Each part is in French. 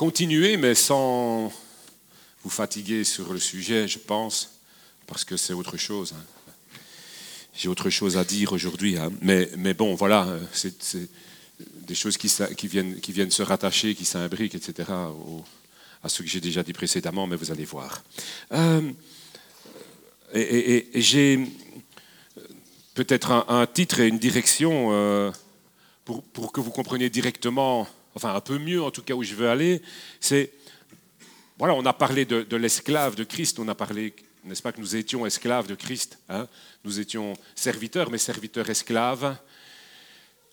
continuer, mais sans vous fatiguer sur le sujet, je pense, parce que c'est autre chose. Hein. J'ai autre chose à dire aujourd'hui. Hein. Mais, mais, bon, voilà, c'est des choses qui, viennent, qui, viennent, se rattacher, qui s'imbriquent, etc., à ce que j'ai déjà dit précédemment, mais vous allez voir. Euh, et, j'ai peut-être un, titre et une direction euh, pour, pour, que vous compreniez directement, enfin un peu mieux en tout cas où je veux aller. C'est, voilà, on a parlé de, l'esclave de Christ, on a parlé n'est-ce pas, que nous étions esclaves de Christ. Hein nous étions serviteurs, mais serviteurs esclaves.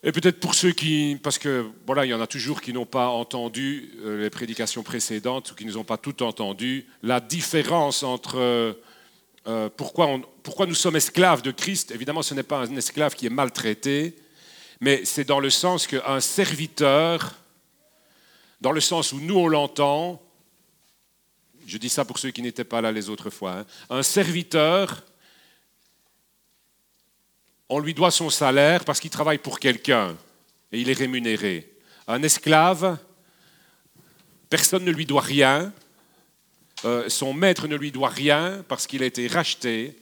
Et peut-être pour ceux qui, parce que voilà, il y en a toujours qui n'ont pas entendu euh, les prédications précédentes ou qui ne nous ont pas tout entendu, la différence entre euh, pourquoi, pourquoi nous sommes esclaves de Christ. Évidemment, ce n'est pas un esclave qui est maltraité, mais c'est dans le sens qu'un serviteur, dans le sens où nous on l'entend, je dis ça pour ceux qui n'étaient pas là les autres fois. Hein. Un serviteur, on lui doit son salaire parce qu'il travaille pour quelqu'un et il est rémunéré. Un esclave, personne ne lui doit rien. Euh, son maître ne lui doit rien parce qu'il a été racheté.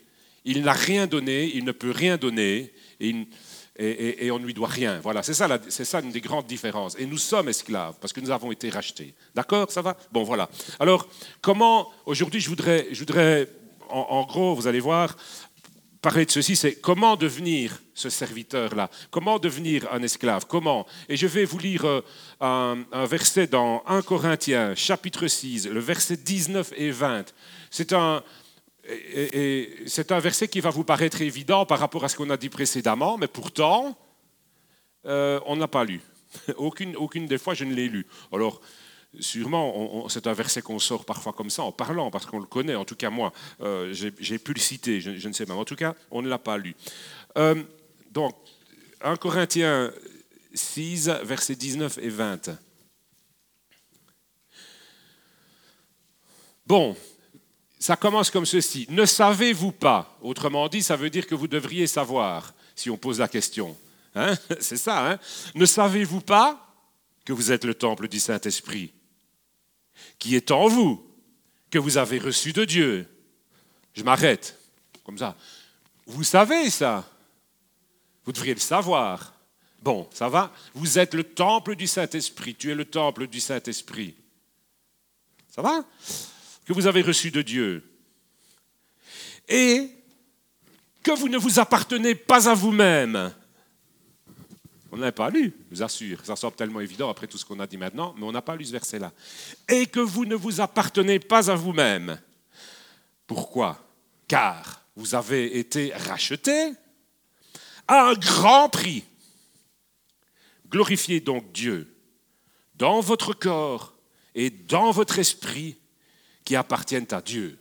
Il n'a rien donné, il ne peut rien donner. Et et, on ne lui doit rien. Voilà, c'est ça, c'est ça une des grandes différences. Et nous sommes esclaves parce que nous avons été rachetés. D'accord Ça va? Bon, voilà. Alors, comment, aujourd'hui, je voudrais, je voudrais en, gros, vous allez voir, parler de ceci, c'est comment devenir ce serviteur-là, comment devenir un esclave, comment? Et je vais vous lire euh, un, un, verset dans 1 Corinthiens, chapitre 6, le verset 19 et 20. C'est un, et, c'est un verset qui va vous paraître évident par rapport à ce qu'on a dit précédemment, mais pourtant, euh, on n'a pas lu. Aucune, aucune des fois, je ne l'ai lu. Alors, sûrement, c'est un verset qu'on sort parfois comme ça, en parlant, parce qu'on le connaît. En tout cas, moi, euh, j'ai pu le citer, je, ne sais pas. En tout cas, on ne l'a pas lu. Euh, donc, 1 Corinthiens 6, versets 19 et 20. Bon, ça commence comme ceci. Ne savez-vous pas Autrement dit, ça veut dire que vous devriez savoir, si on pose la question. Hein? C'est ça, hein? Ne savez-vous pas que vous êtes le temple du Saint-Esprit, qui est en vous, que vous avez reçu de Dieu? Je m'arrête, comme ça. Vous savez ça? Vous devriez le savoir. Bon, ça va Vous êtes le temple du Saint-Esprit. Tu es le temple du Saint-Esprit. Ça va? Que vous avez reçu de Dieu et que vous ne vous appartenez pas à vous-même. On n'a pas lu, je vous assure, ça semble tellement évident après tout ce qu'on a dit maintenant, mais on n'a pas lu ce verset-là. Et que vous ne vous appartenez pas à vous-même. Pourquoi? Car vous avez été rachetés à un grand prix. Glorifiez donc Dieu dans votre corps et dans votre esprit qui appartiennent à Dieu.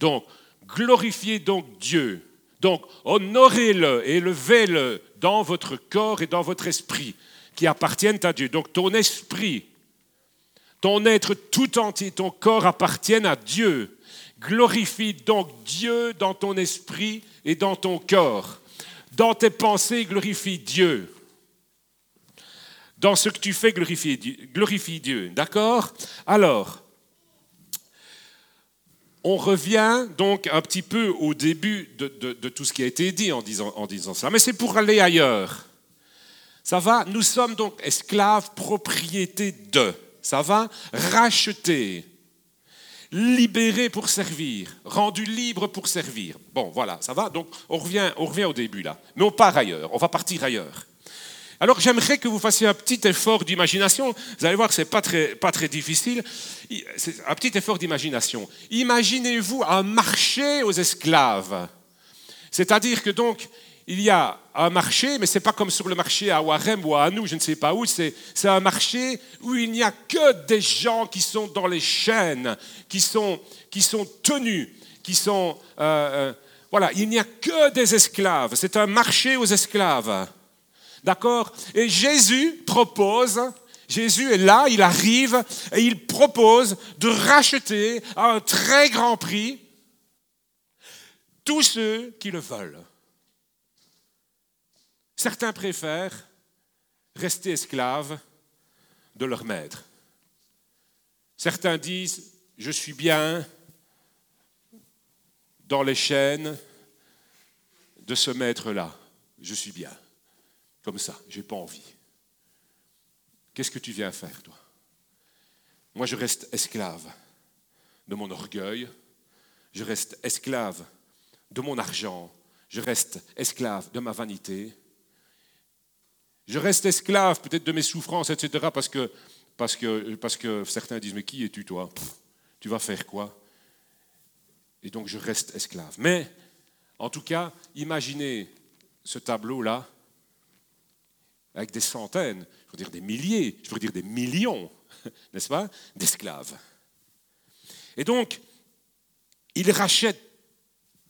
Donc, glorifiez donc Dieu. Donc, honorez-le, élevez-le dans votre corps et dans votre esprit, qui appartiennent à Dieu. Donc, ton esprit, ton être tout entier, ton corps appartiennent à Dieu. Glorifie donc Dieu dans ton esprit et dans ton corps. Dans tes pensées, glorifie Dieu. Dans ce que tu fais, glorifie Dieu. D'accord? Alors, on revient donc un petit peu au début de, tout ce qui a été dit en disant, en disant ça, mais c'est pour aller ailleurs. Ça va Nous sommes donc esclaves, propriété de. Ça va Rachetés, libérés pour servir, rendus libres pour servir. Bon, voilà, ça va Donc on revient, on revient au début là. Mais on part ailleurs, on va partir ailleurs. Alors j'aimerais que vous fassiez un petit effort d'imagination. Vous allez voir que ce n'est pas très, pas très difficile. Un petit effort d'imagination. Imaginez-vous un marché aux esclaves. C'est-à-dire que donc, il y a un marché, mais ce n'est pas comme sur le marché à Warem ou à nous, je ne sais pas où, c'est un marché où il n'y a que des gens qui sont dans les chaînes, qui sont, qui sont tenus, qui sont... Euh, euh, voilà, il n'y a que des esclaves. C'est un marché aux esclaves. D'accord? Et Jésus propose, Jésus est là, il arrive et il propose de racheter à un très grand prix tous ceux qui le veulent. Certains préfèrent rester esclaves de leur maître. Certains disent, je suis bien dans les chaînes de ce maître-là. Je suis bien. Comme ça, je n'ai pas envie. Qu'est-ce que tu viens faire, toi? Moi, je reste esclave de mon orgueil, je reste esclave de mon argent, je reste esclave de ma vanité, je reste esclave peut-être de mes souffrances, etc. Parce que, parce que, certains disent, mais qui es-tu toi? Tu vas faire quoi? Et donc je reste esclave. Mais, en tout cas, imaginez ce tableau-là avec des centaines, je veux dire des milliers, je veux dire des millions, n'est-ce pas, d'esclaves. Et donc, il rachète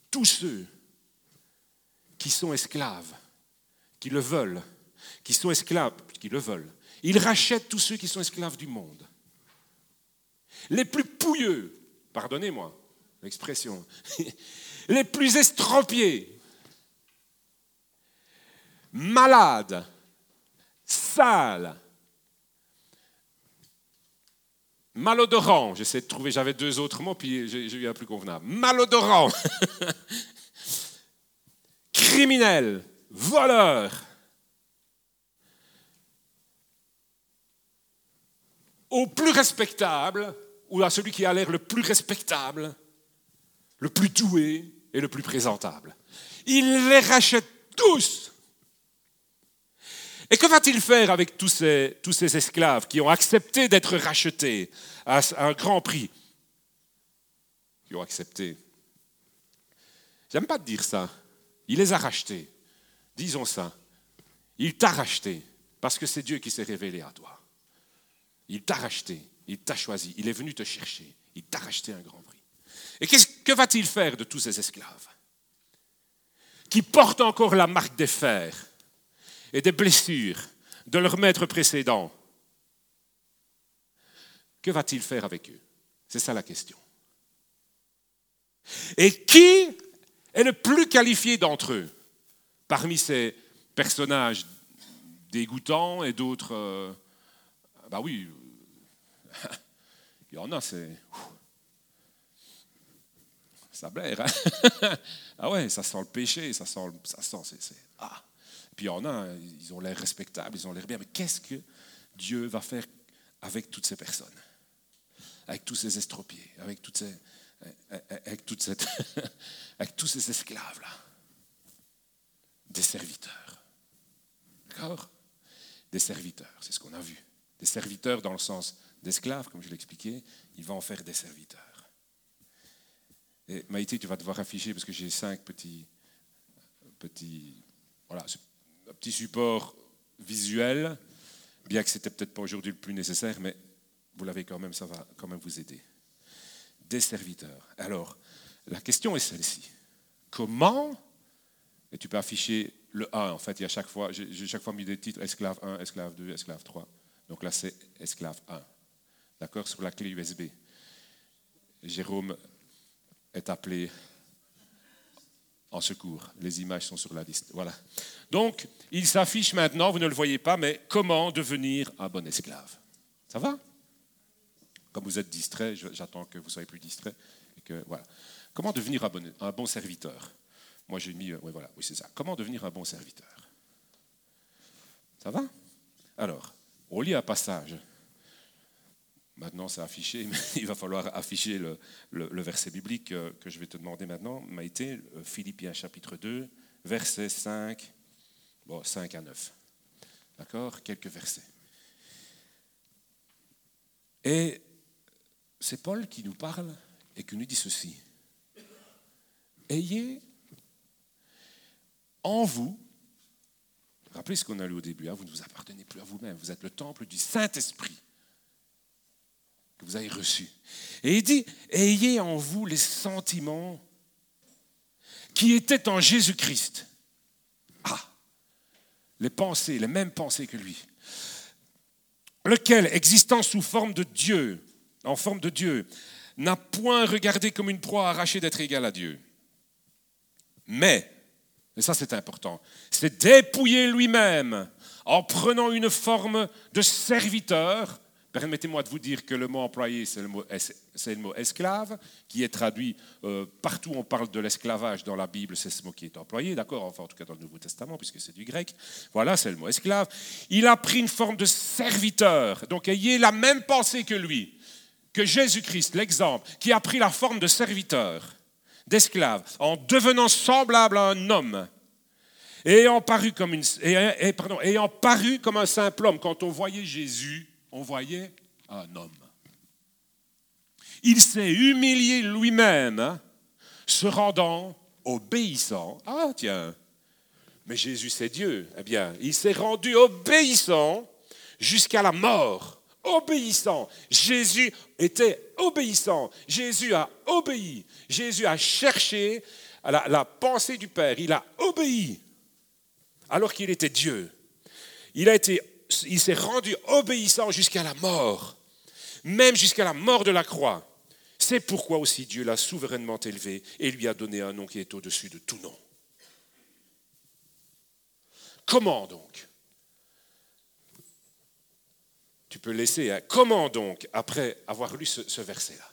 tous ceux qui sont esclaves, qui le veulent, qui sont esclaves, qui le veulent. Il rachète tous ceux qui sont esclaves du monde. Les plus pouilleux, pardonnez-moi l'expression, les plus estropiés, malades, sales, malodorants, j'essaie de trouver, j'avais deux autres mots, puis j'ai eu un plus convenable. Malodorant, criminel, voleur, au plus respectable, ou à celui qui a l'air le plus respectable, le plus doué et le plus présentable. Il les rachète tous. Et que va-t-il faire avec tous ces, esclaves qui ont accepté d'être rachetés à un grand prix? Qui ont accepté. J'aime pas dire ça. Il les a rachetés. Disons ça. Il t'a racheté parce que c'est Dieu qui s'est révélé à toi. Il t'a racheté, il t'a choisi, il est venu te chercher, il t'a racheté un grand prix. Et que va-t-il faire de tous ces esclaves? Qui portent encore la marque des fers et des blessures de leur maître précédent Que va-t-il faire avec eux? C'est ça la question. Et qui est le plus qualifié d'entre eux parmi ces personnages dégoûtants et d'autres euh, bah oui, il y en a, c'est. Ça blaire, hein Ah ouais, ça sent le péché, ça sent. Ça sent c'est, ah. Puis il y en a, ils ont l'air respectables, ils ont l'air bien, mais qu'est-ce que Dieu va faire avec toutes ces personnes? Avec tous ces estropiés, avec, toutes ces, avec, toute cette, avec tous ces esclaves-là Des serviteurs. D'accord? Des serviteurs, c'est ce qu'on a vu. Des serviteurs dans le sens d'esclaves, comme je l'expliquais, il va en faire des serviteurs. Et Maïté, tu vas devoir afficher, parce que j'ai cinq petits, petits, voilà, un petit support visuel, bien que c'était peut-être pas aujourd'hui le plus nécessaire, mais vous l'avez quand même, ça va quand même vous aider. Des serviteurs. Alors, la question est celle-ci. Comment, et tu peux afficher le 1, en fait, il y a chaque fois, j'ai chaque fois mis des titres, esclave 1, esclave 2, esclave 3. Donc là, c'est esclave 1. D'accord Sur la clé USB. Jérôme est appelé secours. Les images sont sur la liste. Voilà. Donc, il s'affiche maintenant, vous ne le voyez pas, mais comment devenir un bon esclave. Ça va? Comme vous êtes distrait, j'attends que vous soyez plus distrait. Et que, voilà. Comment devenir un bon, un bon serviteur? Moi, j'ai mis. Euh, oui, voilà, oui, c'est ça. Comment devenir un bon serviteur? Ça va? Alors, on lit un passage. Maintenant, c'est affiché, mais il va falloir afficher le, verset biblique que je vais te demander maintenant. Maïté, euh, Philippiens chapitre 2, versets 5, bon, 5 à 9. D'accord? Quelques versets. Et c'est Paul qui nous parle et qui nous dit ceci. Ayez en vous Rappelez ce qu'on a lu au début, hein, vous ne vous appartenez plus à vous-même, vous êtes le temple du Saint-Esprit que vous avez reçu. Et il dit, ayez en vous les sentiments qui étaient en Jésus-Christ. Ah, les pensées, les mêmes pensées que lui. Lequel, existant sous forme de Dieu, en forme de Dieu, n'a point regardé comme une proie arrachée d'être égal à Dieu. Mais, et ça c'est important, c'est dépouiller lui-même en prenant une forme de serviteur, Permettez-moi de vous dire que le mot employé, c'est le mot, esclave, qui est traduit euh, partout on parle de l'esclavage dans la Bible, c'est ce mot qui est employé, d'accord Enfin, en tout cas dans le Nouveau Testament, puisque c'est du grec. Voilà, c'est le mot esclave. Il a pris une forme de serviteur. Donc, ayez la même pensée que lui, que Jésus-Christ, l'exemple, qui a pris la forme de serviteur, d'esclave, en devenant semblable à un homme ayant paru comme, ayant paru comme un simple homme, quand on voyait Jésus, on voyait un homme. Il s'est humilié lui-même, hein, se rendant obéissant. Ah tiens, mais Jésus c'est Dieu. Eh bien, il s'est rendu obéissant jusqu'à la mort. Obéissant. Jésus était obéissant. Jésus a obéi. Jésus a cherché la, la pensée du Père. Il a obéi alors qu'il était Dieu. Il, a été, il s'est rendu obéissant jusqu'à la mort, même jusqu'à la mort de la croix. C'est pourquoi aussi Dieu l'a souverainement élevé et lui a donné un nom qui est au-dessus de tout nom. Comment donc? Tu peux laisser. Hein. Comment donc, après avoir lu ce, ce verset-là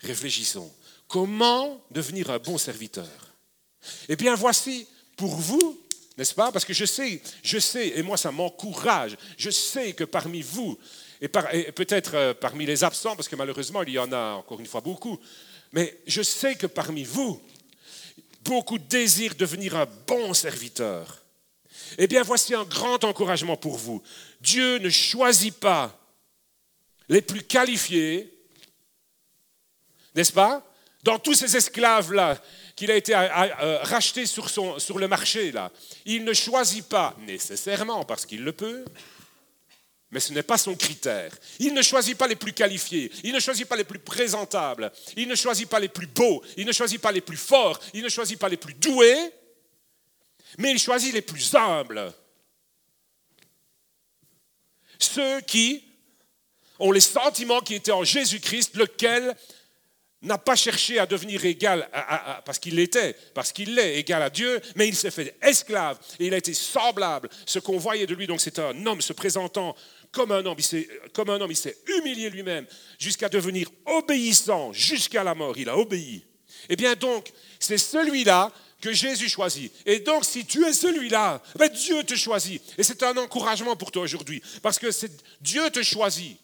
Réfléchissons. Comment devenir un bon serviteur? Eh bien, voici pour vous n'est-ce pas? Parce que je sais, je sais, et moi ça m'encourage, je sais que parmi vous, et, peut-être euh, parmi les absents, parce que malheureusement il y en a encore une fois beaucoup, mais je sais que parmi vous, beaucoup désirent devenir un bon serviteur. Eh bien, voici un grand encouragement pour vous. Dieu ne choisit pas les plus qualifiés, n'est-ce pas? Dans tous ces esclaves-là qu'il a été euh, euh, racheté sur, le marché, là. Il ne choisit pas nécessairement parce qu'il le peut, mais ce n'est pas son critère. Il ne choisit pas les plus qualifiés, il ne choisit pas les plus présentables, il ne choisit pas les plus beaux, il ne choisit pas les plus forts, il ne choisit pas les plus doués, mais il choisit les plus humbles. Ceux qui ont les sentiments qui étaient en Jésus-Christ, lequel n'a pas cherché à devenir égal, parce qu'il l'était, parce qu'il l'est, égal à Dieu, mais il s'est fait esclave et il a été semblable. Ce qu'on voyait de lui, donc c'est un homme se présentant comme un homme, il comme un homme, il s'est humilié lui-même jusqu'à devenir obéissant jusqu'à la mort. Il a obéi. Eh bien donc, c'est celui-là que Jésus choisit. Et donc, si tu es celui-là, ben Dieu te choisit. Et c'est un encouragement pour toi aujourd'hui, parce que Dieu te choisit.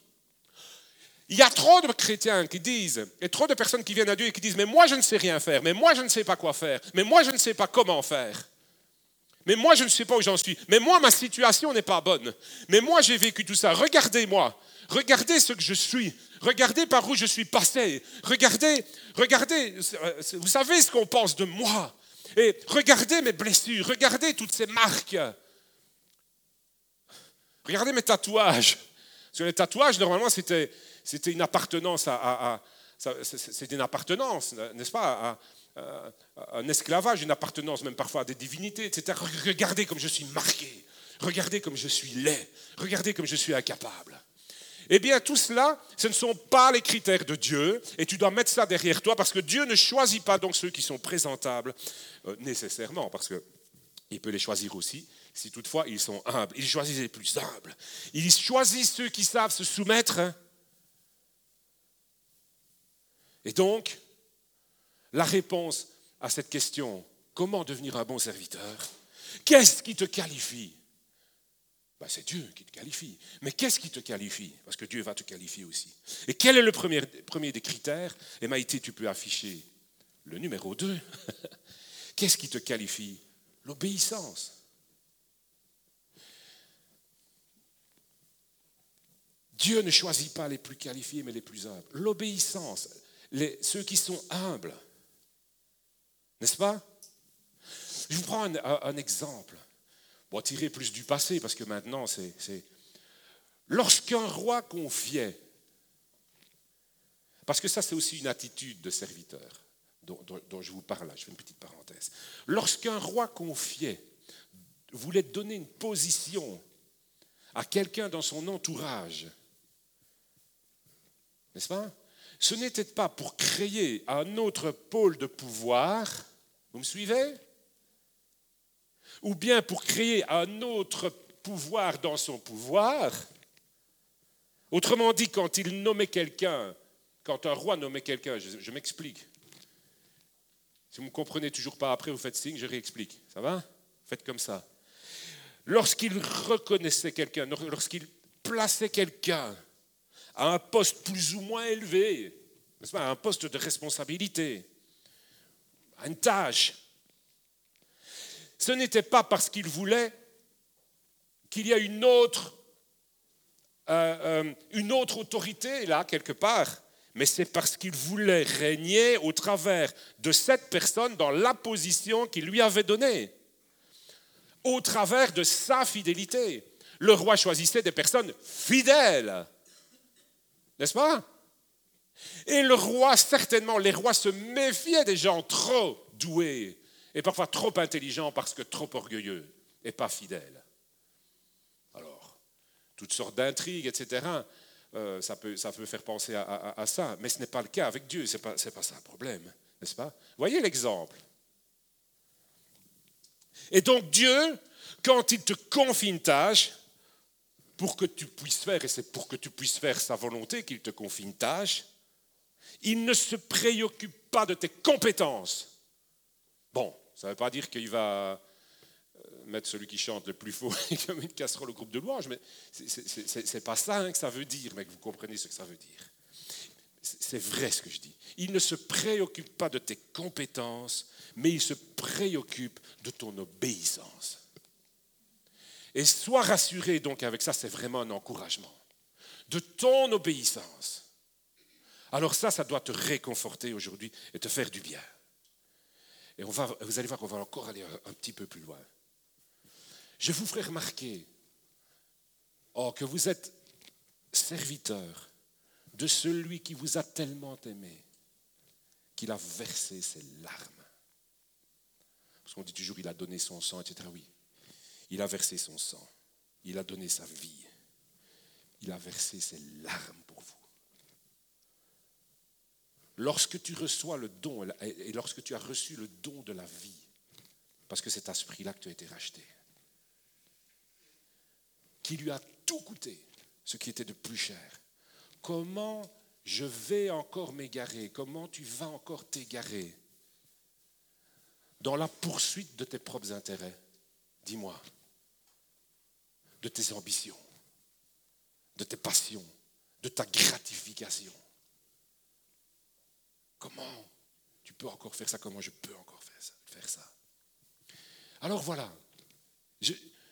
Il y a trop de chrétiens qui disent, et trop de personnes qui viennent à Dieu et qui disent, mais moi je ne sais rien faire, mais moi je ne sais pas quoi faire, mais moi je ne sais pas comment faire. Mais moi je ne sais pas où j'en suis, mais moi ma situation n'est pas bonne. Mais moi j'ai vécu tout ça. Regardez-moi, regardez ce que je suis, regardez par où je suis passé, regardez, regardez, vous savez ce qu'on pense de moi. Et regardez mes blessures, regardez toutes ces marques. Regardez mes tatouages. Parce que les tatouages, normalement, c'était une appartenance à, n'est-ce pas, à, un esclavage, une appartenance même parfois à des divinités, etc. Regardez comme je suis marqué, regardez comme je suis laid, regardez comme je suis incapable. Eh bien, tout cela, ce ne sont pas les critères de Dieu, et tu dois mettre ça derrière toi, parce que Dieu ne choisit pas donc ceux qui sont présentables euh, nécessairement, parce qu'il peut les choisir aussi, si toutefois ils sont humbles. Il choisit les plus humbles. Il choisit ceux qui savent se soumettre et donc, la réponse à cette question, comment devenir un bon serviteur? Qu'est-ce qui te qualifie? Ben, C'est Dieu qui te qualifie. Mais qu'est-ce qui te qualifie? Parce que Dieu va te qualifier aussi. Et quel est le premier, premier des critères? Et Maïté, tu peux afficher le numéro 2. qu'est-ce qui te qualifie? L'obéissance. Dieu ne choisit pas les plus qualifiés, mais les plus humbles. L'obéissance ceux qui sont humbles. N'est-ce pas? Je vous prends un, exemple. Bon, tirer plus du passé, parce que maintenant, c'est... Lorsqu'un roi confiait, parce que ça, c'est aussi une attitude de serviteur dont, dont, je vous parle là, je fais une petite parenthèse. Lorsqu'un roi confiait, voulait donner une position à quelqu'un dans son entourage, n'est-ce pas? Ce n'était pas pour créer un autre pôle de pouvoir, vous me suivez? Ou bien pour créer un autre pouvoir dans son pouvoir, Autrement dit, quand il nommait quelqu'un, quand un roi nommait quelqu'un, je, m'explique. Si vous ne me comprenez toujours pas après, vous faites signe, je réexplique. Ça va? Faites comme ça. Lorsqu'il reconnaissait quelqu'un, lorsqu'il plaçait quelqu'un à un poste plus ou moins élevé, à un poste de responsabilité, à une tâche, ce n'était pas parce qu'il voulait qu'il y ait une autre, euh, euh, une autre autorité là, quelque part, mais c'est parce qu'il voulait régner au travers de cette personne dans la position qu'il lui avait donnée, au travers de sa fidélité. Le roi choisissait des personnes fidèles, n'est-ce pas? Et le roi, certainement, les rois se méfiaient des gens trop doués et parfois trop intelligents parce que trop orgueilleux et pas fidèles. Alors, toutes sortes d'intrigues, etc., euh, ça, peut, ça peut faire penser à, ça, mais ce n'est pas le cas avec Dieu, ce n'est pas, pas ça le problème, n'est-ce pas? Voyez l'exemple. Et donc Dieu, quand il te confie une tâche, pour que tu puisses faire, et c'est pour que tu puisses faire sa volonté qu'il te confie une tâche, il ne se préoccupe pas de tes compétences. Bon, ça ne veut pas dire qu'il va euh, mettre celui qui chante le plus faux comme une casserole au groupe de louanges, mais ce n'est pas ça hein, que ça veut dire, mais que vous comprenez ce que ça veut dire. C'est vrai ce que je dis. Il ne se préoccupe pas de tes compétences, mais il se préoccupe de ton obéissance. Et sois rassuré donc avec ça, c'est vraiment un encouragement. De ton obéissance. Alors ça, ça doit te réconforter aujourd'hui et te faire du bien. Et on vous allez voir qu'on va encore aller un, petit peu plus loin. Je vous ferai remarquer oh, que vous êtes serviteur de celui qui vous a tellement aimé qu'il a versé ses larmes. Parce qu'on dit toujours il a donné son sang, etc. Oui, il a versé son sang, il a donné sa vie, il a versé ses larmes pour vous. Lorsque tu reçois le don, et lorsque tu as reçu le don de la vie, parce que c'est à ce prix-là que tu as été racheté, qui lui a tout coûté, ce qui était de plus cher, comment je vais encore m'égarer, comment tu vas encore t'égarer dans la poursuite de tes propres intérêts? Dis-moi, de tes ambitions, de tes passions, de ta gratification. Comment tu peux encore faire ça? Comment je peux encore faire ça, Alors voilà.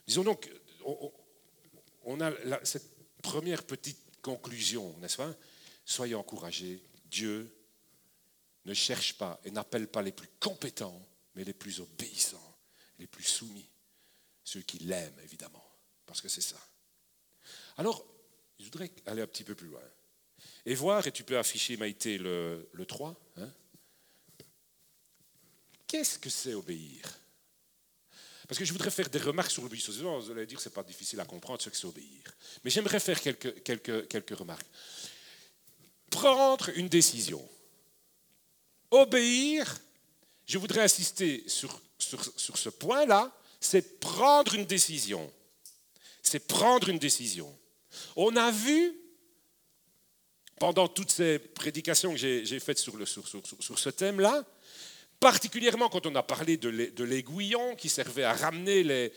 disons donc, on, a cette première petite conclusion, n'est-ce pas? Soyez encouragés. Dieu ne cherche pas et n'appelle pas les plus compétents, mais les plus obéissants, les plus soumis. Ceux qui l'aiment, évidemment, parce que c'est ça. Alors, je voudrais aller un petit peu plus loin et voir, et tu peux afficher Maïté le, le 3, hein. qu'est-ce que c'est obéir? Parce que je voudrais faire des remarques sur l'obéissance. Vous allez dire que ce n'est pas difficile à comprendre ce que c'est obéir. Mais j'aimerais faire quelques, quelques, quelques remarques. Prendre une décision. Obéir, je voudrais insister sur, sur, sur ce point-là, c'est prendre une décision. C'est prendre une décision. On a vu pendant toutes ces prédications que j'ai faites sur, ce thème-là, particulièrement quand on a parlé de l'aiguillon qui servait à ramener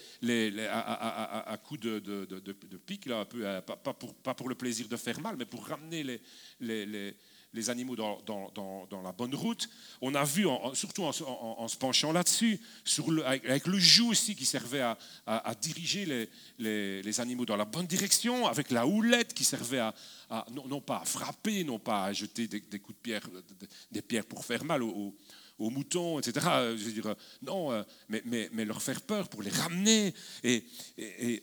à, coups de, là, peu, pas, pour, pas, pour, le plaisir de faire mal, mais pour ramener les, les animaux dans, la bonne route. On a vu, surtout en, se penchant là-dessus, avec, le joug aussi qui servait à, diriger les, animaux dans la bonne direction, avec la houlette qui servait à, non, pas à frapper, non pas à jeter des, coups de pierre, des pierres pour faire mal aux, moutons, etc. Je veux dire, non, euh, mais, leur faire peur pour les ramener. Et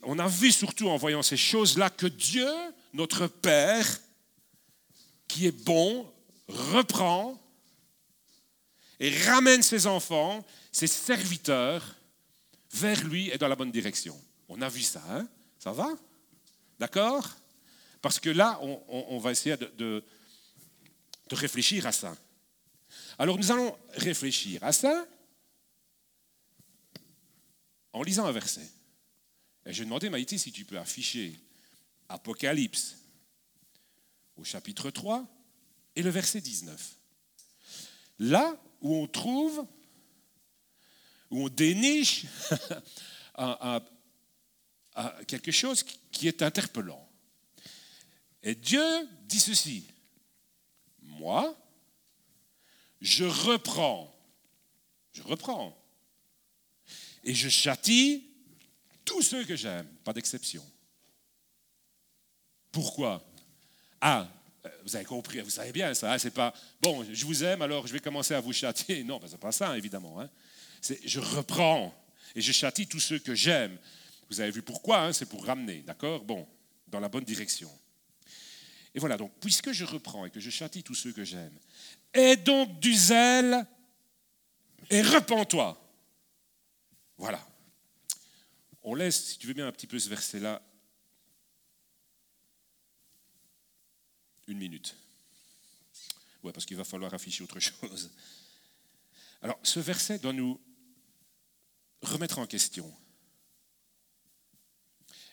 on a vu surtout en voyant ces choses-là que Dieu, notre Père, qui est bon, reprend et ramène ses enfants, ses serviteurs, vers lui et dans la bonne direction. On a vu ça, hein? Ça va? D'accord? Parce que là, on, va essayer de, réfléchir à ça. Alors nous allons réfléchir à ça en lisant un verset. Et je vais demander, Maïté, si tu peux afficher Apocalypse au chapitre 3 et le verset 19. Là où on trouve, où on déniche quelque chose qui est interpellant. Et Dieu dit ceci, moi, je reprends, je reprends, et je châtie tous ceux que j'aime, pas d'exception. Pourquoi? Ah, vous avez compris, vous savez bien ça, hein, c'est pas bon, je vous aime, alors je vais commencer à vous châtier. Non, ben, c'est pas ça, évidemment. Hein. C'est je reprends et je châtie tous ceux que j'aime. Vous avez vu pourquoi, hein, c'est pour ramener, d'accord? Bon, dans la bonne direction. Et voilà, donc, puisque je reprends et que je châtie tous ceux que j'aime, aie donc du zèle et repens-toi. Voilà. On laisse, si tu veux bien, un petit peu ce verset-là. Une minute. Ouais, parce qu'il va falloir afficher autre chose. Alors, ce verset doit nous remettre en question.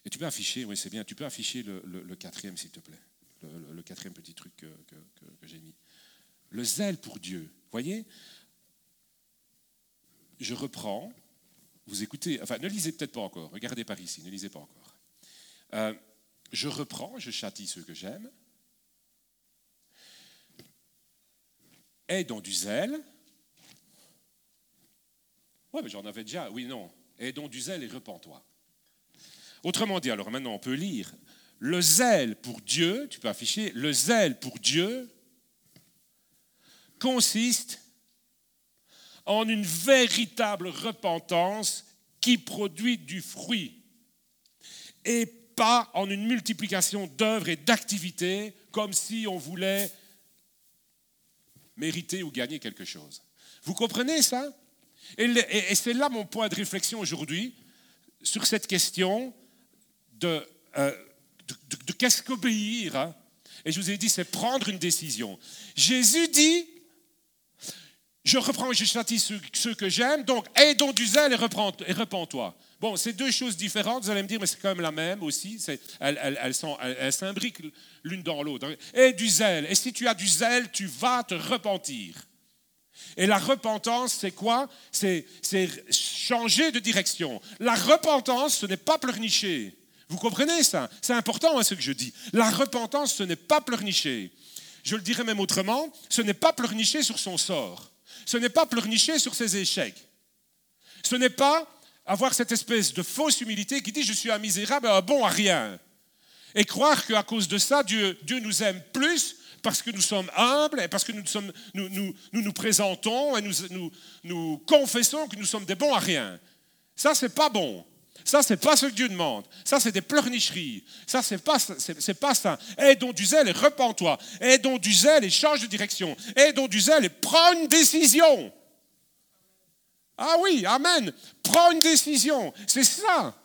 Et tu peux afficher, oui, c'est bien, tu peux afficher le quatrième, s'il te plaît le, quatrième petit truc que, j'ai mis. Le zèle pour Dieu. Voyez Je reprends. Vous écoutez, enfin, ne lisez peut-être pas encore. Regardez par ici, ne lisez pas encore. Euh, je reprends, je châtie ceux que j'aime. Donc du zèle. Oui, mais j'en avais déjà. Oui, non. Donc du zèle et repens-toi. Autrement dit, alors maintenant on peut lire le zèle pour Dieu, tu peux afficher, le zèle pour Dieu consiste en une véritable repentance qui produit du fruit et pas en une multiplication d'œuvres et d'activités comme si on voulait mériter ou gagner quelque chose. Vous comprenez ça? Et, c'est là mon point de réflexion aujourd'hui sur cette question de euh, qu'est-ce qu'obéir. Hein? Et je vous ai dit, c'est prendre une décision. Jésus dit, je reprends et je châtie ceux, que j'aime, donc aidons du zèle et, et repens-toi. Bon, c'est deux choses différentes, vous allez me dire, mais c'est quand même la même aussi. Elles, elles, s'imbriquent l'une dans l'autre. Aie du zèle. Et si tu as du zèle, tu vas te repentir. Et la repentance, c'est quoi? C'est changer de direction. La repentance, ce n'est pas pleurnicher. Vous comprenez ça? C'est important hein, ce que je dis. La repentance, ce n'est pas pleurnicher. Je le dirais même autrement, ce n'est pas pleurnicher sur son sort. Ce n'est pas pleurnicher sur ses échecs. Ce n'est pas avoir cette espèce de fausse humilité qui dit je suis un misérable, un bon à rien. Et croire qu'à cause de ça, Dieu, Dieu nous aime plus parce que nous sommes humbles et parce que nous sommes, nous, nous, nous, nous présentons et nous, nous, confessons que nous sommes des bons à rien. Ça, c'est pas bon. Ça, c'est pas ce que Dieu demande. Ça, c'est des pleurnicheries. Ça, c'est pas, pas ça. Aie donc du zèle et repens-toi. Aie donc du zèle et change de direction. Aie donc du zèle et prends une décision. Ah oui, Amen. Prends une décision. C'est ça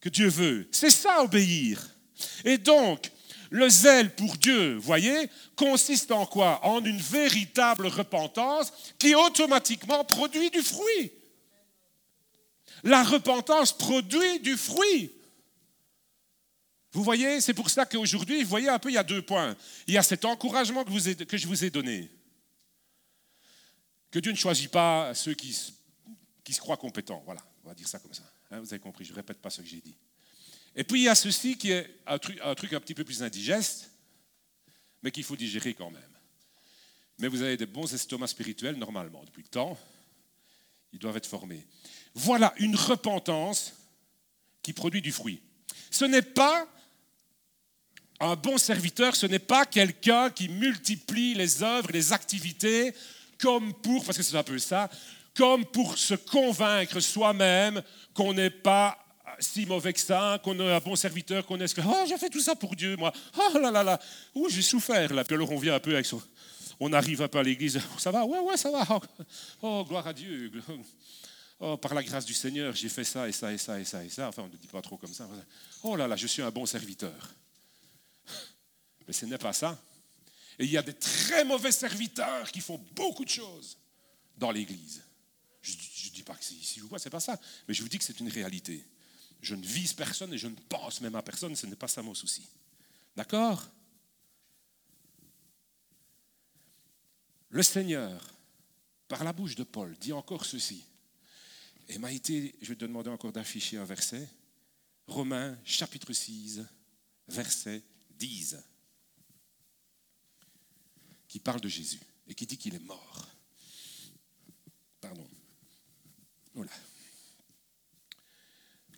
que Dieu veut. C'est ça, obéir. Et donc, le zèle pour Dieu, voyez, consiste en quoi? En une véritable repentance qui automatiquement produit du fruit. La repentance produit du fruit. Vous voyez, c'est pour ça qu'aujourd'hui, vous voyez un peu, il y a deux points. Il y a cet encouragement que, je vous ai donné. Que Dieu ne choisit pas ceux qui, se croient compétents. Voilà, on va dire ça comme ça. Hein, vous avez compris, je ne répète pas ce que j'ai dit. Et puis il y a ceci qui est un truc, un truc un petit peu plus indigeste, mais qu'il faut digérer quand même. Mais vous avez des bons estomacs spirituels normalement depuis le temps. Ils doivent être formés. Voilà une repentance qui produit du fruit. Ce n'est pas un bon serviteur, ce n'est pas quelqu'un qui multiplie les œuvres, les activités, comme pour, parce que c'est un peu ça, comme pour se convaincre soi-même qu'on n'est pas si mauvais que ça, qu'on est un bon serviteur, qu'on est... Oh, j'ai fait tout ça pour Dieu, moi. Oh là là là. Oh, j'ai souffert, là. Puis alors on vient un peu avec son... On arrive un peu à l'église. Ça va? Ouais, ouais, ça va. Oh, gloire à Dieu. Oh, par la grâce du Seigneur, j'ai fait ça et ça et ça et ça et ça. Enfin, on ne dit pas trop comme ça. Oh là là, je suis un bon serviteur. Mais ce n'est pas ça. Et il y a des très mauvais serviteurs qui font beaucoup de choses dans l'Église. Je ne dis pas que c'est ici ou quoi, c'est pas ça. Mais je vous dis que c'est une réalité. Je ne vise personne et je ne pense même à personne, ce n'est pas ça mon souci. D'accord? Le Seigneur, par la bouche de Paul, dit encore ceci. Et maité, je vais te demander encore d'afficher un verset. Romains chapitre 6, verset 10 qui parle de Jésus et qui dit qu'il est mort. Pardon.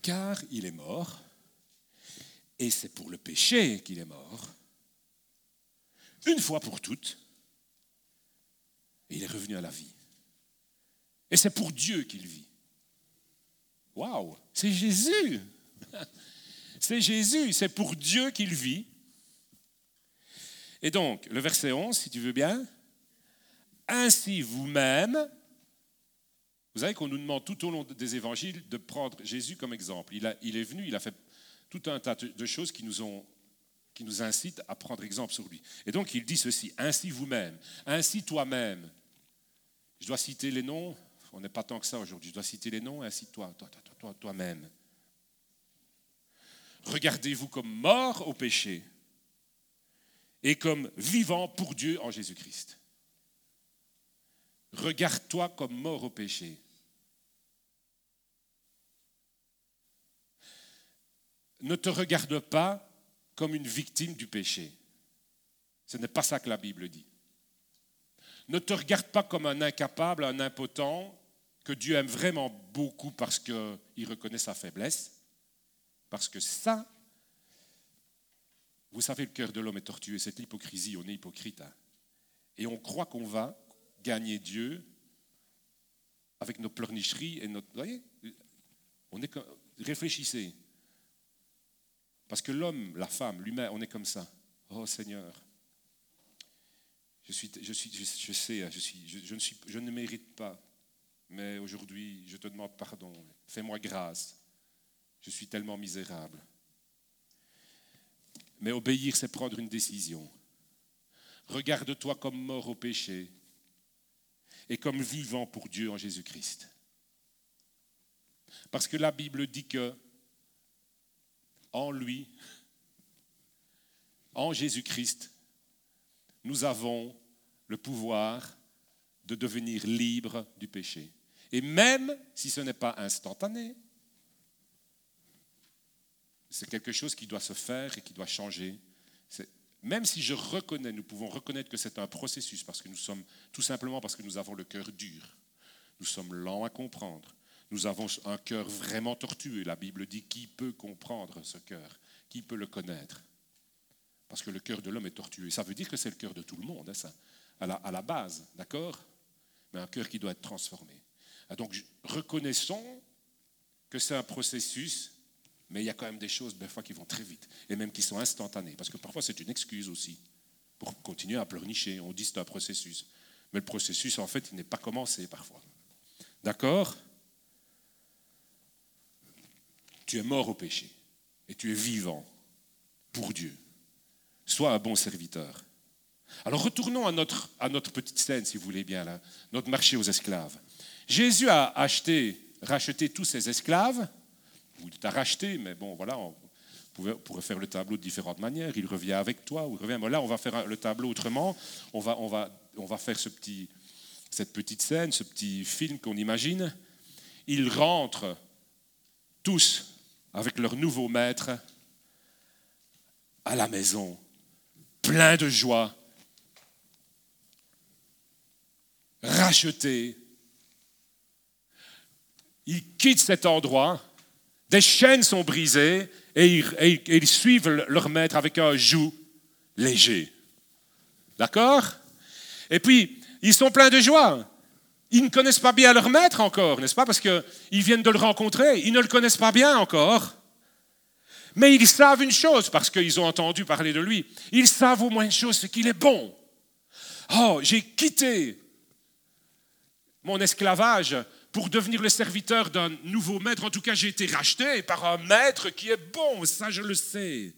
Car il est mort, et c'est pour le péché qu'il est mort, une fois pour toutes, et il est revenu à la vie. Et c'est pour Dieu qu'il vit. Waouh, c'est Jésus. C'est Jésus, c'est pour Dieu qu'il vit. Et donc, le verset 11, si tu veux bien, ainsi vous-même, vous savez qu'on nous demande tout au long des évangiles de prendre Jésus comme exemple. Il, est venu, il a fait tout un tas de choses qui nous, ont, qui nous incitent à prendre exemple sur lui. Et donc il dit ceci, ainsi vous-même, ainsi toi-même. Je dois citer les noms, on n'est pas tant que ça aujourd'hui, je dois citer les noms, ainsi toi, toi, toi, toi, toi-même. Regardez-vous comme mort au péché et comme vivant pour Dieu en Jésus-Christ. Regarde-toi comme mort au péché. Ne te regarde pas comme une victime du péché. Ce n'est pas ça que la Bible dit. Ne te regarde pas comme un incapable, un impotent, que Dieu aime vraiment beaucoup parce qu'il reconnaît sa faiblesse. Parce que ça, vous savez, le cœur de l'homme est tortueux, c'est l'hypocrisie, on est hypocrite. Hein. Et on croit qu'on va gagner Dieu avec nos pleurnicheries et notre... Vous voyez Réfléchissez. Parce que l'homme, la femme, l'humain, on est comme ça. Oh Seigneur, je, suis, je, suis, je, sais, hein, je, suis, je, ne suis, je ne mérite pas, mais aujourd'hui, je te demande pardon. Fais-moi grâce. Je suis tellement misérable. Mais obéir, c'est prendre une décision. Regarde-toi comme mort au péché et comme vivant pour Dieu en Jésus-Christ. Parce que la Bible dit que en lui, en Jésus-Christ, nous avons le pouvoir de devenir libres du péché. Et même si ce n'est pas instantané, c'est quelque chose qui doit se faire et qui doit changer. Même si je reconnais, nous pouvons reconnaître que c'est un processus parce que nous sommes, tout simplement parce que nous avons le cœur dur. Nous sommes lents à comprendre. Nous avons un cœur vraiment tortueux. La Bible dit qui peut comprendre ce cœur? Qui peut le connaître? Parce que le cœur de l'homme est tortueux. Ça veut dire que c'est le cœur de tout le monde, hein, ça, à la, à la base, d'accord? Mais un cœur qui doit être transformé. Ah, donc reconnaissons que c'est un processus mais il y a quand même des choses, des fois, qui vont très vite, et même qui sont instantanées, parce que parfois c'est une excuse aussi, pour continuer à pleurnicher. On dit c'est un processus. Mais le processus, en fait, il n'est pas commencé parfois. D'accord? Tu es mort au péché, et tu es vivant pour Dieu. Sois un bon serviteur. Alors retournons à notre, à notre petite scène, si vous voulez bien, là, notre marché aux esclaves. Jésus a acheté, racheté tous ses esclaves, ou il t'a racheté, mais bon, voilà, on pourrait faire le tableau de différentes manières. Il revient avec toi, ou il revient. là, on va faire le tableau autrement. On va, on va, on va faire cette petite scène, ce petit film qu'on imagine. Ils rentrent tous avec leur nouveau maître à la maison, plein de joie, rachetés. Ils quittent cet endroit des chaînes sont brisées et ils, suivent leur maître avec un joug léger. D'accord? Et puis, ils sont pleins de joie. Ils ne connaissent pas bien leur maître encore, n'est-ce pas? Parce qu'ils viennent de le rencontrer. Ils ne le connaissent pas bien encore. Mais ils savent une chose, parce qu'ils ont entendu parler de lui. Ils savent au moins une chose, c'est qu'il est bon. Oh, j'ai quitté mon esclavage pour devenir le serviteur d'un nouveau maître. En tout cas, j'ai été racheté par un maître qui est bon, ça je le sais.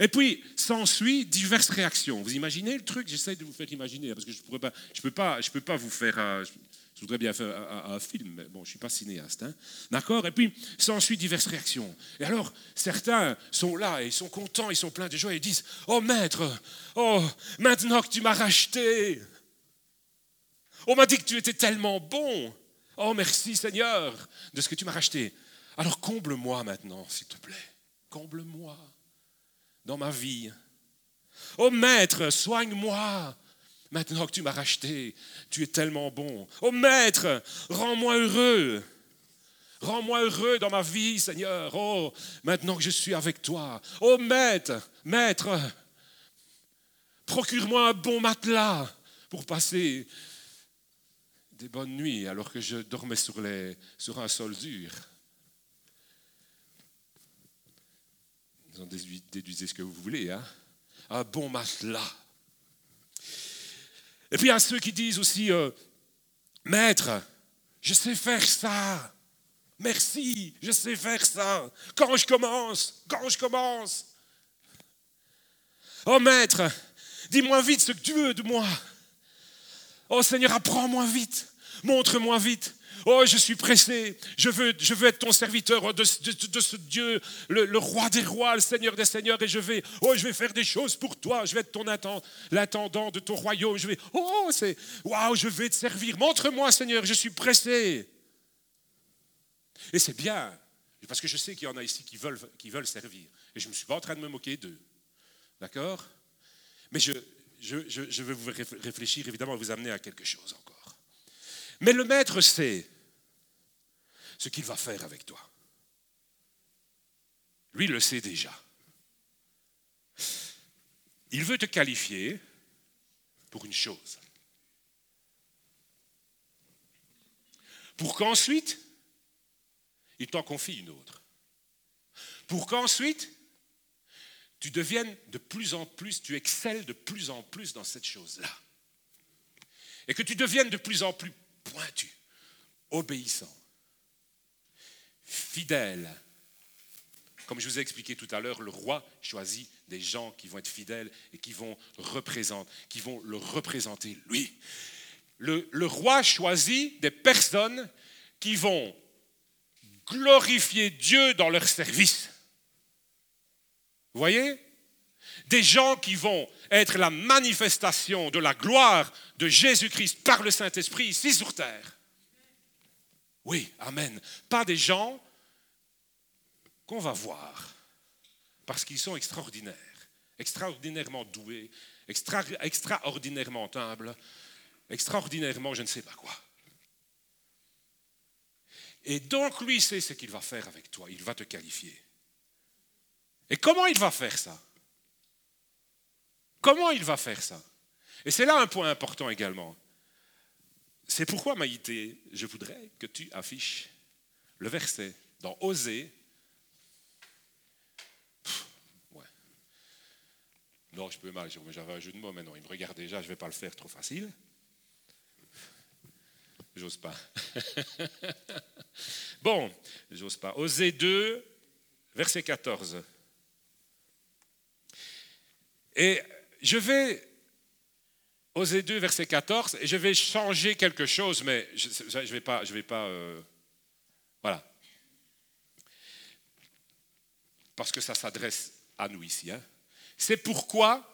Et puis, s'ensuit diverses réactions. Vous imaginez le truc? J'essaie de vous faire imaginer, parce que je ne pas, je peux, pas, je peux pas vous faire... je, voudrais bien faire un, film, mais bon, je ne suis pas cinéaste. Hein. D'accord? Et puis, s'ensuit diverses réactions. Et alors, certains sont là, et ils sont contents, ils sont pleins de joie, et ils disent, « Oh maître, oh, maintenant que tu m'as racheté, On m'a dit que tu étais tellement bon. Oh, merci Seigneur de ce que tu m'as racheté. Alors comble-moi maintenant, s'il te plaît. Comble-moi dans ma vie. Oh Maître, soigne-moi maintenant que tu m'as racheté. Tu es tellement bon. Oh Maître, rends-moi heureux. Rends-moi heureux dans ma vie, Seigneur. Oh, maintenant que je suis avec toi. Oh Maître, Maître, procure-moi un bon matelas pour passer des bonnes nuits alors que je dormais sur, un sol dur. Vous en déduisez ce que vous voulez, hein Un bon matelas. Et puis a ceux qui disent aussi, euh, Maître, je sais faire ça. Merci, je sais faire ça. Quand je commence, quand je commence. Oh Maître, dis-moi vite ce que tu veux de moi. Oh Seigneur, apprends-moi vite, montre-moi vite. Oh, je suis pressé, je veux, être ton serviteur de, ce Dieu, le, roi des rois, le Seigneur des seigneurs, et je vais, oh, je vais faire des choses pour toi, je vais être ton l'intendant de ton royaume, je vais, oh, c'est, waouh, je vais te servir, montre-moi Seigneur, je suis pressé. Et c'est bien, parce que je sais qu'il y en a ici qui veulent, qui veulent servir, et je ne me suis pas en train de me moquer d'eux, d'accord? Mais je, je, veux vous réfléchir, évidemment, vous amener à quelque chose encore. Mais le maître sait ce qu'il va faire avec toi. Lui le sait déjà. Il veut te qualifier pour une chose. Pour qu'ensuite, il t'en confie une autre. Pour qu'ensuite, tu deviennes de plus en plus, tu excelles de plus en plus dans cette chose-là. Et que tu deviennes de plus en plus pointu, obéissant, fidèle. Comme je vous ai expliqué tout à l'heure, le roi choisit des gens qui vont être fidèles et qui vont, représenter, qui vont le représenter lui. Le, le roi choisit des personnes qui vont glorifier Dieu dans leur service. Vous voyez? Des gens qui vont être la manifestation de la gloire de Jésus-Christ par le Saint-Esprit ici sur terre. Oui, Amen. Pas des gens qu'on va voir parce qu'ils sont extraordinaires, extraordinairement doués, extraordinairement humbles, extraordinairement je ne sais pas quoi. Et donc lui sait ce qu'il va faire avec toi, il va te qualifier. Et comment il va faire ça? Comment il va faire ça? Et c'est là un point important également. C'est pourquoi, Maïté, je voudrais que tu affiches le verset dans Osée. Non, je peux mal, j'avais un jeu de mots, mais non, il me regarde déjà, je ne vais pas le faire trop facile. J'ose pas. bon, j'ose pas. Osée 2, verset 14. Et je vais, oser 2, verset 14, et je vais changer quelque chose, mais je ne vais pas... Je vais pas euh, voilà. Parce que ça s'adresse à nous ici. Hein. C'est pourquoi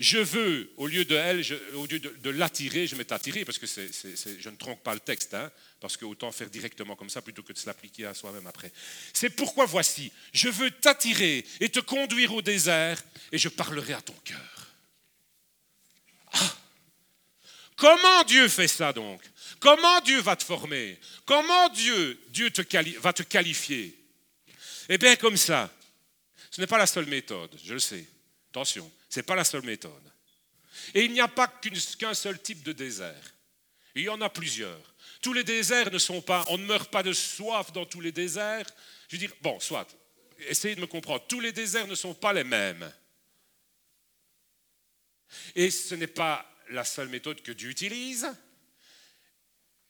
je veux, au lieu de l'attirer, je vais t'attirer, parce que je ne tronque pas le texte, hein, parce que autant faire directement comme ça plutôt que de se l'appliquer à soi-même après. C'est pourquoi voici, je veux t'attirer et te conduire au désert, et je parlerai à ton cœur. Ah Comment Dieu fait ça donc? Comment Dieu va te former? Comment Dieu, Dieu te va te qualifier? Eh bien comme ça. Ce n'est pas la seule méthode, je le sais. Attention, ce n'est pas la seule méthode. Et il n'y a pas qu'un seul type de désert. Il y en a plusieurs. Tous les déserts ne sont pas, on ne meurt pas de soif dans tous les déserts. Je veux dire, bon, soit, essayez de me comprendre, tous les déserts ne sont pas les mêmes. Et ce n'est pas la seule méthode que Dieu utilise.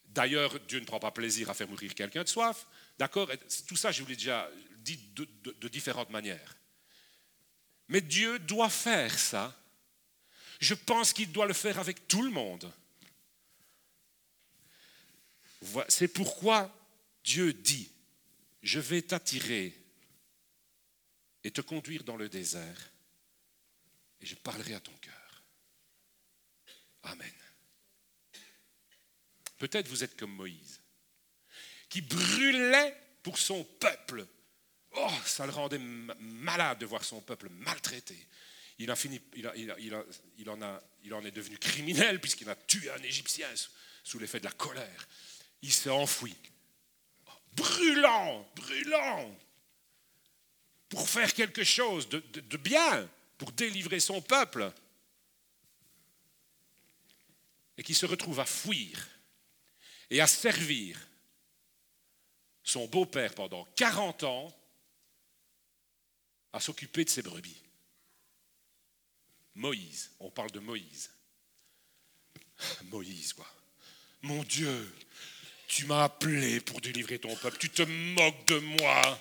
D'ailleurs, Dieu ne prend pas plaisir à faire mourir quelqu'un de soif. D'accord? Tout ça, je vous l'ai déjà dit de différentes manières. Mais Dieu doit faire ça. Je pense qu'il doit le faire avec tout le monde. C'est pourquoi Dieu dit, je vais t'attirer et te conduire dans le désert et je parlerai à ton cœur. Amen. Peut-être vous êtes comme Moïse, qui brûlait pour son peuple. Oh, ça le rendait malade de voir son peuple maltraité. Il, en est devenu criminel puisqu'il a tué un Égyptien sous l'effet de la colère. Il s'est enfoui. Brûlant, brûlant, pour faire quelque chose de, de bien, pour délivrer son peuple. Et qui se retrouve à fuir et à servir son beau-père pendant 40 ans à s'occuper de ses brebis. Moïse, on parle de Moïse. Moïse, quoi. Mon Dieu, tu m'as appelé pour délivrer ton peuple, tu te moques de moi.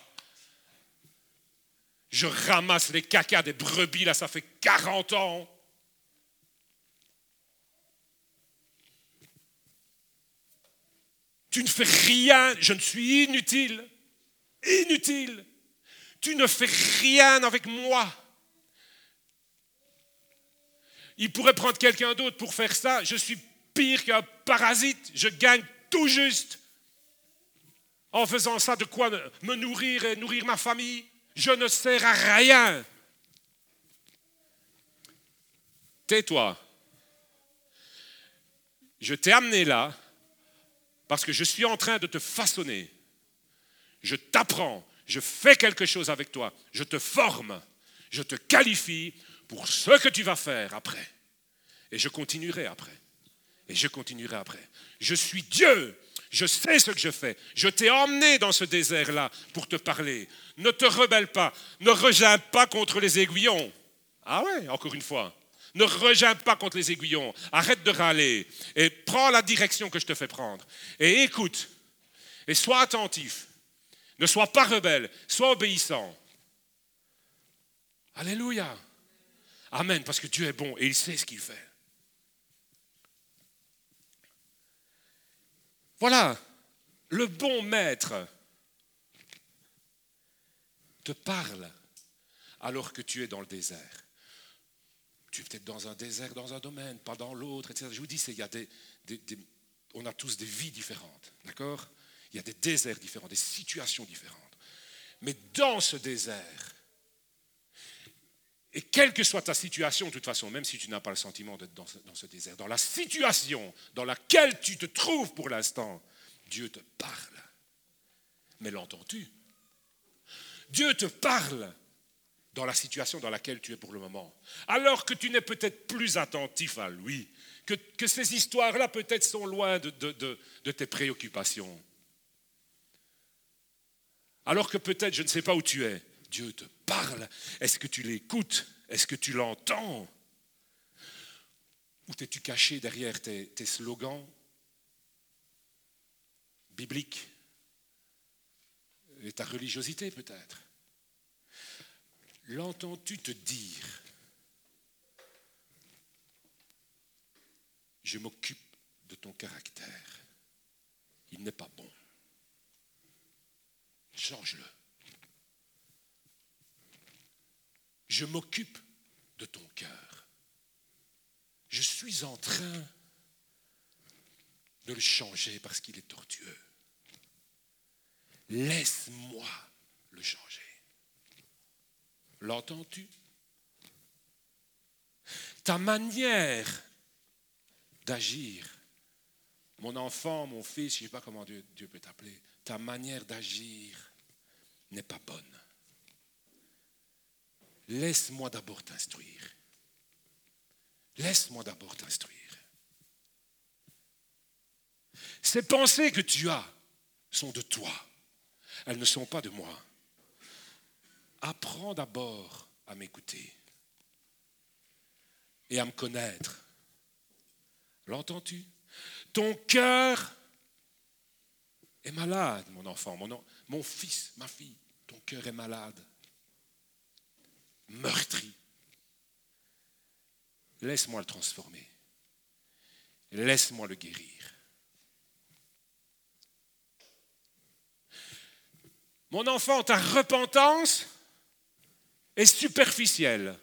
Je ramasse les cacas des brebis, là, ça fait 40 ans. Tu ne fais rien, je ne suis inutile. Inutile. Tu ne fais rien avec moi. Il pourrait prendre quelqu'un d'autre pour faire ça. Je suis pire qu'un parasite. Je gagne tout juste. En faisant ça, de quoi me nourrir et nourrir ma famille Je ne sers à rien. Tais-toi. Je t'ai amené là parce que je suis en train de te façonner. Je t'apprends, je fais quelque chose avec toi, je te forme, je te qualifie pour ce que tu vas faire après. Et je continuerai après. Et je continuerai après. Je suis Dieu. Je sais ce que je fais. Je t'ai emmené dans ce désert-là pour te parler. Ne te rebelle pas. Ne rejeins pas contre les aiguillons. Ah ouais, encore une fois. Ne rejeins pas contre les aiguillons. Arrête de râler et prends la direction que je te fais prendre. Et écoute. Et sois attentif. Ne sois pas rebelle. Sois obéissant. Alléluia. Amen. Parce que Dieu est bon et il sait ce qu'il fait. Voilà. Le bon maître te parle alors que tu es dans le désert tu es peut-être dans un désert, dans un domaine, pas dans l'autre, etc. Je vous dis, il y a des, on a tous des vies différentes, d'accord? Il y a des déserts différents, des situations différentes. Mais dans ce désert, et quelle que soit ta situation, de toute façon, même si tu n'as pas le sentiment d'être dans ce désert, dans la situation dans laquelle tu te trouves pour l'instant, Dieu te parle. Mais l'entends-tu? Dieu te parle dans la situation dans laquelle tu es pour le moment. Alors que tu n'es peut-être plus attentif à lui, que, ces histoires-là peut-être sont loin de, tes préoccupations. Alors que peut-être, je ne sais pas où tu es, Dieu te parle. Est-ce que tu l'écoutes? Est-ce que tu l'entends? Ou t'es-tu caché derrière tes, tes slogans bibliques? Et ta religiosité peut-être? L'entends-tu te dire? Je m'occupe de ton caractère. Il n'est pas bon. Change-le. Je m'occupe de ton cœur. Je suis en train de le changer parce qu'il est tortueux. Laisse-moi le changer. L'entends-tu? Ta manière d'agir, mon enfant, mon fils, je ne sais pas comment Dieu, peut t'appeler, ta manière d'agir n'est pas bonne. Laisse-moi d'abord t'instruire. Laisse-moi d'abord t'instruire. Ces pensées que tu as sont de toi. Elles ne sont pas de moi apprends d'abord à m'écouter et à me connaître. L'entends-tu? Ton cœur est malade, mon enfant, mon, fils, ma fille. Ton cœur est malade, meurtri. Laisse-moi le transformer. Laisse-moi le guérir. Mon enfant, ta repentance est superficielle.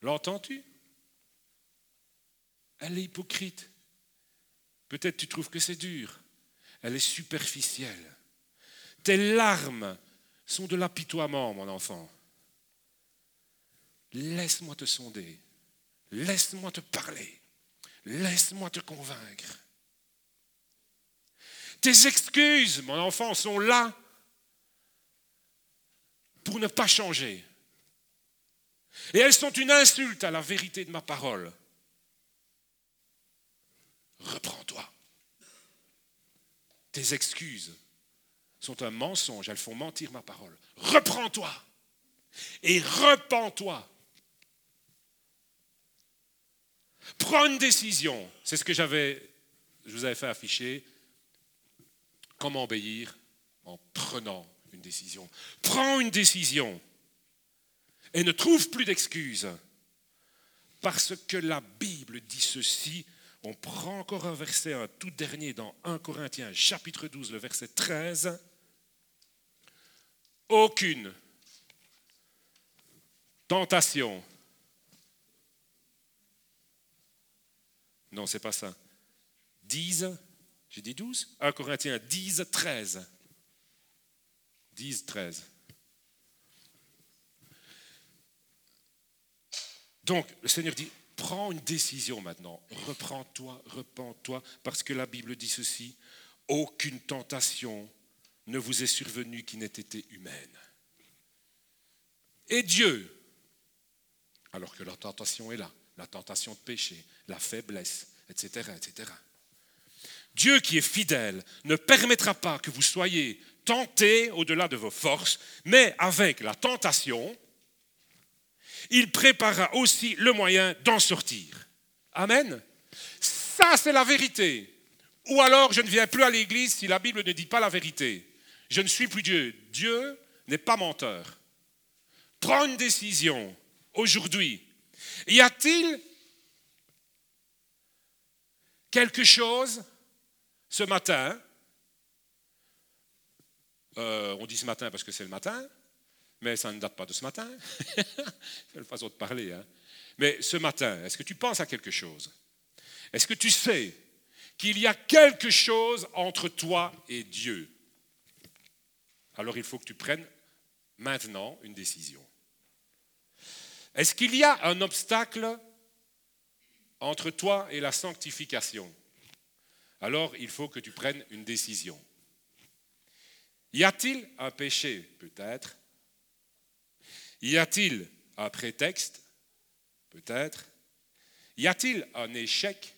L'entends-tu? Elle est hypocrite. Peut-être tu trouves que c'est dur. Elle est superficielle. Tes larmes sont de l'apitoiement, mon enfant. Laisse-moi te sonder. Laisse-moi te parler. Laisse-moi te convaincre. Tes excuses, mon enfant, sont là pour ne pas changer. Et elles sont une insulte à la vérité de ma parole. Reprends-toi. Tes excuses sont un mensonge, elles font mentir ma parole. Reprends-toi et repens-toi. Prends une décision. C'est ce que j'avais, je vous avais fait afficher. Comment obéir En prenant une décision. Prends une décision et ne trouve plus d'excuses. Parce que la Bible dit ceci. On prend encore un verset, un tout dernier dans 1 Corinthiens chapitre 12, le verset 13. Aucune tentation Non, c'est pas ça. 10, j'ai dit 12 1 Corinthiens 10, 13. 10, 13. Donc, le Seigneur dit, prends une décision maintenant. Reprends-toi, repens-toi, parce que la Bible dit ceci, aucune tentation ne vous est survenue qui n'ait été humaine. Et Dieu, alors que la tentation est là, la tentation de péché, la faiblesse, etc., etc. Dieu qui est fidèle ne permettra pas que vous soyez tentés au-delà de vos forces, mais avec la tentation, il préparera aussi le moyen d'en sortir. Amen. Ça, c'est la vérité. Ou alors, je ne viens plus à l'église si la Bible ne dit pas la vérité. Je ne suis plus Dieu. Dieu n'est pas menteur. Prends une décision aujourd'hui y a-t-il quelque chose ce matin? Euh, On dit ce matin parce que c'est le matin, mais ça ne date pas de ce matin. c'est une façon de parler. Hein. Mais ce matin, est-ce que tu penses à quelque chose? Est-ce que tu sais qu'il y a quelque chose entre toi et Dieu? Alors il faut que tu prennes maintenant une décision. Est-ce qu'il y a un obstacle entre toi et la sanctification? Alors il faut que tu prennes une décision. Y a-t-il un péché Peut-être. Y a-t-il un prétexte Peut-être? Y a-t-il un échec?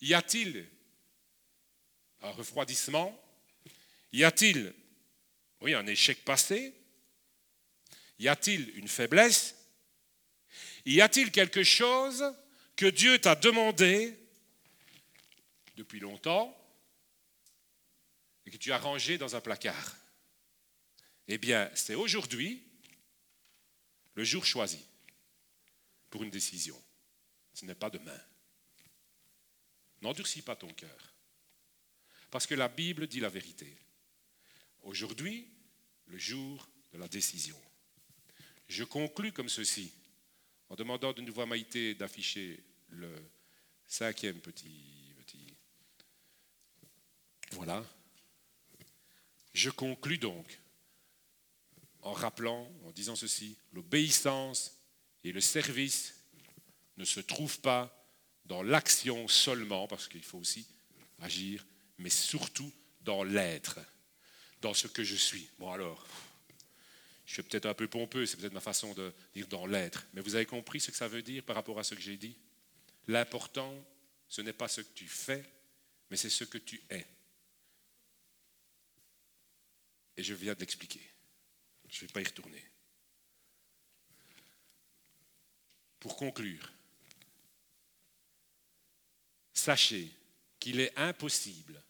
Y a-t-il un refroidissement? Y a-t-il, oui, un échec passé? Y a-t-il une faiblesse? Y a-t-il quelque chose que Dieu t'a demandé depuis longtemps et que tu as rangé dans un placard? Eh bien, c'est aujourd'hui le jour choisi pour une décision. Ce n'est pas demain. N'endurcis pas ton cœur. Parce que la Bible dit la vérité. Aujourd'hui, le jour de la décision. Je conclus comme ceci, en demandant de nouveau à Maïté d'afficher le cinquième petit, petit. Voilà. Je conclus donc en rappelant, en disant ceci, l'obéissance et le service ne se trouvent pas dans l'action seulement, parce qu'il faut aussi agir, mais surtout dans l'être, dans ce que je suis. Bon alors, je suis peut-être un peu pompeux, c'est peut-être ma façon de dire dans l'être. Mais vous avez compris ce que ça veut dire par rapport à ce que j'ai dit? L'important, ce n'est pas ce que tu fais, mais c'est ce que tu es. Et je viens de l'expliquer. Je ne vais pas y retourner. Pour conclure, sachez qu'il est impossible,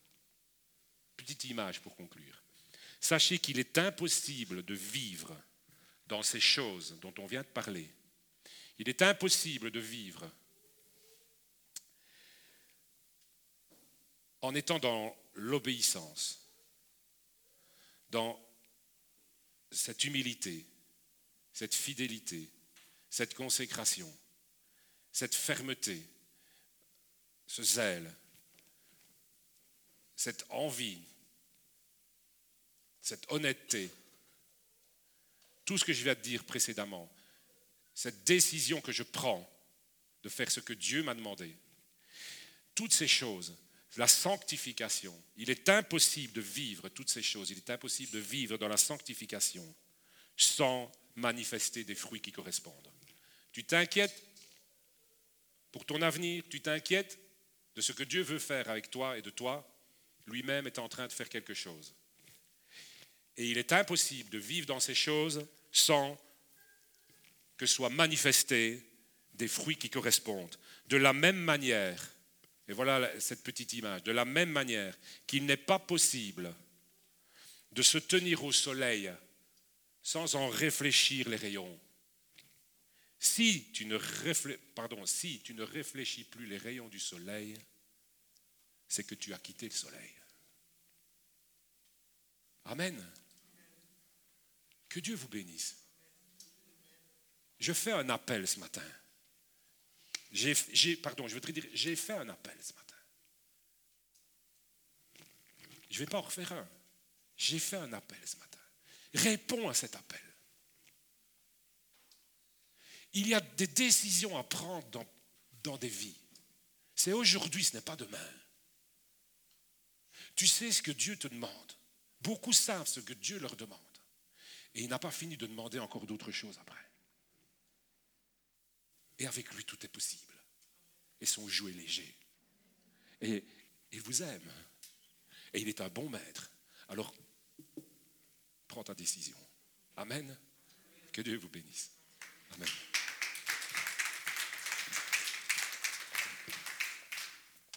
petite image pour conclure, Sachez qu'il est impossible de vivre dans ces choses dont on vient de parler. Il est impossible de vivre en étant dans l'obéissance, dans cette humilité, cette fidélité, cette consécration, cette fermeté, ce zèle, cette envie, cette honnêteté, tout ce que je viens de dire précédemment, cette décision que je prends de faire ce que Dieu m'a demandé, toutes ces choses, la sanctification, il est impossible de vivre toutes ces choses, il est impossible de vivre dans la sanctification sans manifester des fruits qui correspondent. Tu t'inquiètes pour ton avenir, tu t'inquiètes de ce que Dieu veut faire avec toi et de toi, lui-même est en train de faire quelque chose. Et il est impossible de vivre dans ces choses sans que soient manifestés des fruits qui correspondent. De la même manière, et voilà cette petite image, de la même manière qu'il n'est pas possible de se tenir au soleil sans en réfléchir les rayons. Si tu ne, si tu ne réfléchis plus les rayons du soleil, c'est que tu as quitté le soleil. Amen. Que Dieu vous bénisse. Je fais un appel ce matin. J'ai, pardon, je dire, j'ai fait un appel ce matin. Je ne vais pas en refaire un. J'ai fait un appel ce matin. Réponds à cet appel. Il y a des décisions à prendre dans, dans des vies. C'est aujourd'hui, ce n'est pas demain. Tu sais ce que Dieu te demande. Beaucoup savent ce que Dieu leur demande. Et il n'a pas fini de demander encore d'autres choses après. Et avec lui, tout est possible. Et son jouet léger. Et il vous aime. Et il est un bon maître. Alors, prends ta décision. Amen. Que Dieu vous bénisse.